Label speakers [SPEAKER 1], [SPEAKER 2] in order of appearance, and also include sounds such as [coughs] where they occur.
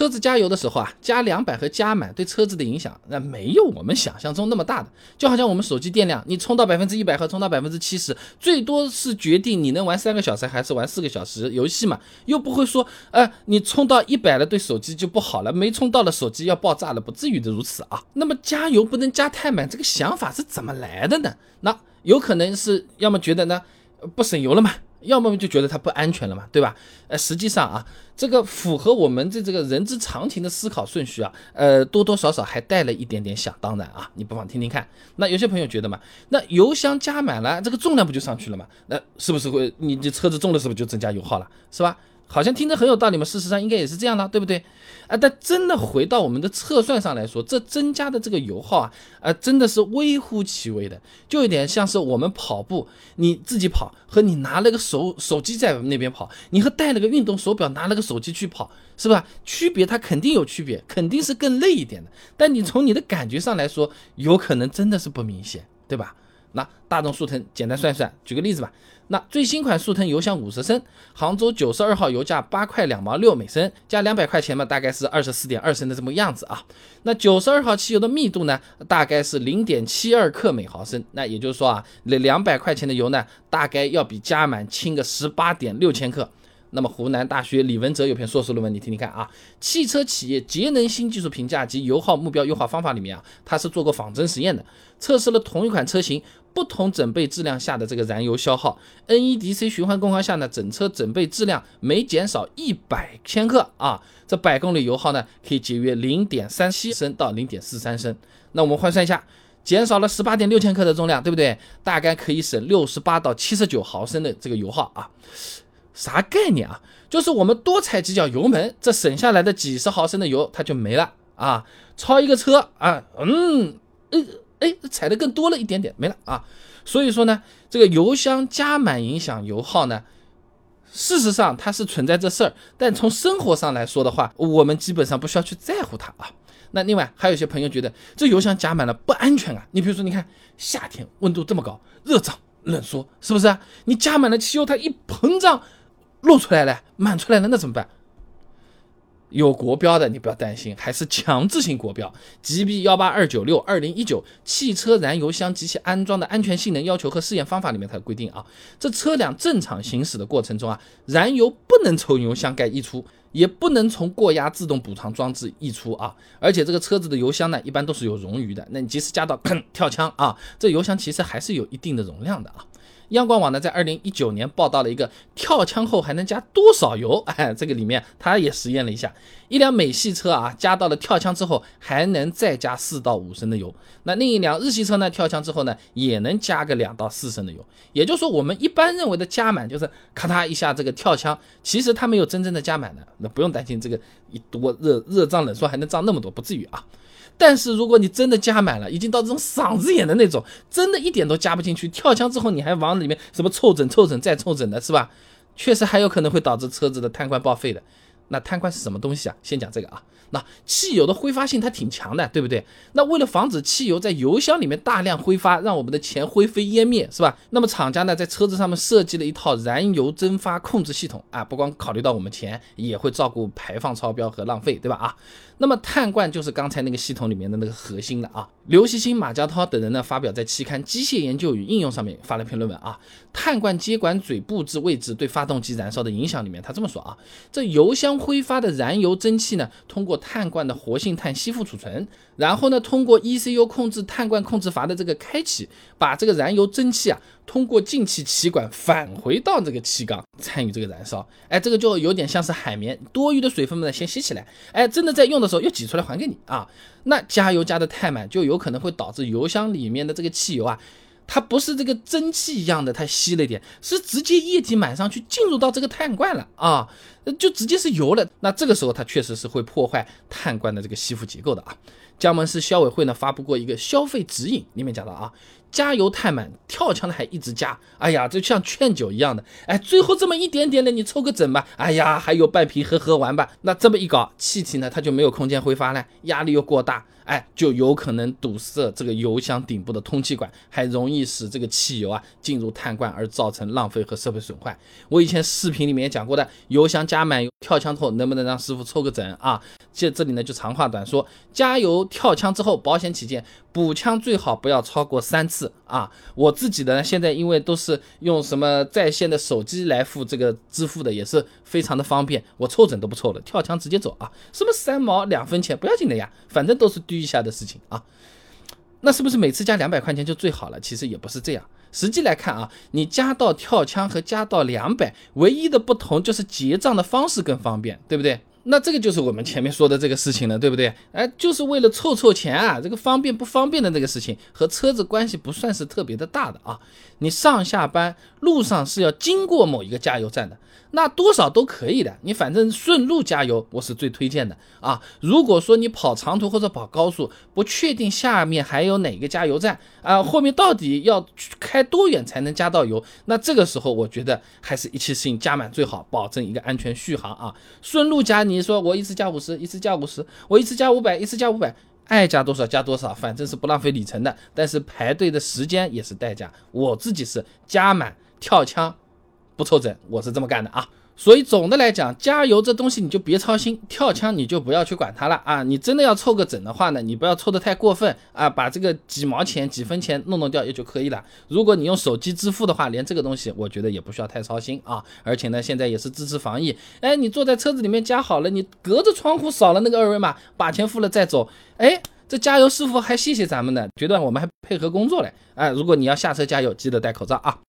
[SPEAKER 1] 车子加油的时候啊，加两百和加满对车子的影响，那没有我们想象中那么大的。就好像我们手机电量，你充到百分之一百和充到百分之七十，最多是决定你能玩三个小时还是玩四个小时游戏嘛，又不会说，呃，你充到一百了对手机就不好了，没充到了手机要爆炸了，不至于的如此啊。那么加油不能加太满，这个想法是怎么来的呢？那有可能是要么觉得呢，不省油了嘛。要么就觉得它不安全了嘛，对吧？呃，实际上啊，这个符合我们这这个人之常情的思考顺序啊，呃，多多少少还带了一点点想当然啊。你不妨听听看。那有些朋友觉得嘛，那油箱加满了，这个重量不就上去了嘛？那是不是会你这车子重了，是不是就增加油耗了，是吧？好像听着很有道理嘛，事实上应该也是这样的，对不对？啊，但真的回到我们的测算上来说，这增加的这个油耗啊，啊，真的是微乎其微的，就有点像是我们跑步，你自己跑和你拿了个手手机在那边跑，你和带了个运动手表拿了个手机去跑，是吧？区别它肯定有区别，肯定是更累一点的。但你从你的感觉上来说，有可能真的是不明显，对吧？那大众速腾简单算算，举个例子吧。那最新款速腾油箱五十升，杭州九十二号油价八块两毛六每升，加两百块钱嘛，大概是二十四点二升的这么样子啊。那九十二号汽油的密度呢，大概是零点七二克每毫升。那也就是说啊，那两百块钱的油呢，大概要比加满轻个十八点六千克。那么湖南大学李文哲有篇硕士论文，你听听看啊，《汽车企业节能新技术评价及油耗目标优化方法》里面啊，他是做过仿真实验的，测试了同一款车型不同整备质量下的这个燃油消耗。NEDC 循环工况下呢，整车整备质量每减少一百千克啊，这百公里油耗呢可以节约零点三七升到零点四三升。那我们换算一下，减少了十八点六千克的重量，对不对？大概可以省六十八到七十九毫升的这个油耗啊。啥概念啊？就是我们多踩几脚油门，这省下来的几十毫升的油它就没了啊！超一个车啊，嗯，哎哎，踩的更多了一点点，没了啊！所以说呢，这个油箱加满影响油耗呢，事实上它是存在这事儿，但从生活上来说的话，我们基本上不需要去在乎它啊。那另外还有些朋友觉得这油箱加满了不安全啊，你比如说你看夏天温度这么高，热胀冷缩，是不是？你加满了汽油，它一膨胀。露出来了，满出来了，那怎么办？有国标的你不要担心，还是强制性国标，GB 幺八二九六二零一九汽车燃油箱及其安装的安全性能要求和试验方法里面它规定啊，这车辆正常行驶的过程中啊，燃油不能从油箱盖溢出，也不能从过压自动补偿装置溢出啊，而且这个车子的油箱呢，一般都是有冗余的，那你即使加到 [coughs] 跳枪啊，这油箱其实还是有一定的容量的啊。央广网呢，在二零一九年报道了一个跳枪后还能加多少油？[laughs] 哎，这个里面他也实验了一下，一辆美系车啊，加到了跳枪之后还能再加四到五升的油。那另一辆日系车呢，跳枪之后呢，也能加个两到四升的油。也就是说，我们一般认为的加满就是咔嗒一下这个跳枪，其实它没有真正的加满的。那不用担心这个一多热热胀冷缩还能胀那么多，不至于啊。但是如果你真的加满了，已经到这种嗓子眼的那种，真的一点都加不进去，跳枪之后你还往里面什么凑整凑整再凑整的，是吧？确实还有可能会导致车子的碳罐报废的。那碳罐是什么东西啊？先讲这个啊。那汽油的挥发性它挺强的，对不对？那为了防止汽油在油箱里面大量挥发，让我们的钱灰飞烟灭，是吧？那么厂家呢，在车子上面设计了一套燃油蒸发控制系统啊，不光考虑到我们钱，也会照顾排放超标和浪费，对吧？啊，那么碳罐就是刚才那个系统里面的那个核心了啊。刘锡星、马家涛等人呢，发表在期刊《机械研究与应用》上面发了篇论文啊，碳罐接管嘴布置位置对发动机燃烧的影响里面，他这么说啊，这油箱挥发的燃油蒸汽呢，通过碳罐的活性炭吸附储存，然后呢，通过 ECU 控制碳罐控制阀的这个开启，把这个燃油蒸汽啊，通过进气气管返回到这个气缸，参与这个燃烧。哎，这个就有点像是海绵，多余的水分呢先吸起来，哎，真的在用的时候又挤出来还给你啊。那加油加的太满，就有可能会导致油箱里面的这个汽油啊。它不是这个蒸汽一样的，它吸了一点，是直接液体满上去进入到这个碳罐了啊，就直接是油了。那这个时候它确实是会破坏碳罐的这个吸附结构的啊。江门市消委会呢发布过一个消费指引，里面讲到啊，加油太满，跳枪的还一直加，哎呀，就像劝酒一样的，哎，最后这么一点点的你抽个整吧，哎呀，还有半瓶喝喝完吧。那这么一搞，气体呢它就没有空间挥发了，压力又过大。哎，就有可能堵塞这个油箱顶部的通气管，还容易使这个汽油啊进入碳罐，而造成浪费和设备损坏。我以前视频里面也讲过的，油箱加满跳枪后能不能让师傅抽个整啊？这这里呢就长话短说，加油跳枪之后，保险起见，补枪最好不要超过三次啊。我自己的呢现在因为都是用什么在线的手机来付这个支付的，也是非常的方便，我凑整都不凑了，跳枪直接走啊。什么三毛两分钱不要紧的呀，反正都是滴一下的事情啊。那是不是每次加两百块钱就最好了？其实也不是这样。实际来看啊，你加到跳枪和加到两百，唯一的不同就是结账的方式更方便，对不对？那这个就是我们前面说的这个事情了，对不对？哎，就是为了凑凑钱啊，这个方便不方便的这个事情和车子关系不算是特别的大的啊。你上下班路上是要经过某一个加油站的。那多少都可以的，你反正顺路加油，我是最推荐的啊。如果说你跑长途或者跑高速，不确定下面还有哪个加油站啊，后面到底要开多远才能加到油，那这个时候我觉得还是一次性加满最好，保证一个安全续航啊。顺路加，你说我一次加五十，一次加五十，我一次加五百，一次加五百，爱加多少加多少，反正是不浪费里程的，但是排队的时间也是代价。我自己是加满跳枪。不凑整，我是这么干的啊。所以总的来讲，加油这东西你就别操心，跳枪你就不要去管它了啊。你真的要凑个整的话呢，你不要凑得太过分啊，把这个几毛钱、几分钱弄弄掉也就可以了。如果你用手机支付的话，连这个东西我觉得也不需要太操心啊。而且呢，现在也是支持防疫，哎，你坐在车子里面加好了，你隔着窗户扫了那个二维码，把钱付了再走，哎，这加油师傅还谢谢咱们呢，觉得我们还配合工作嘞。哎，如果你要下车加油，记得戴口罩啊。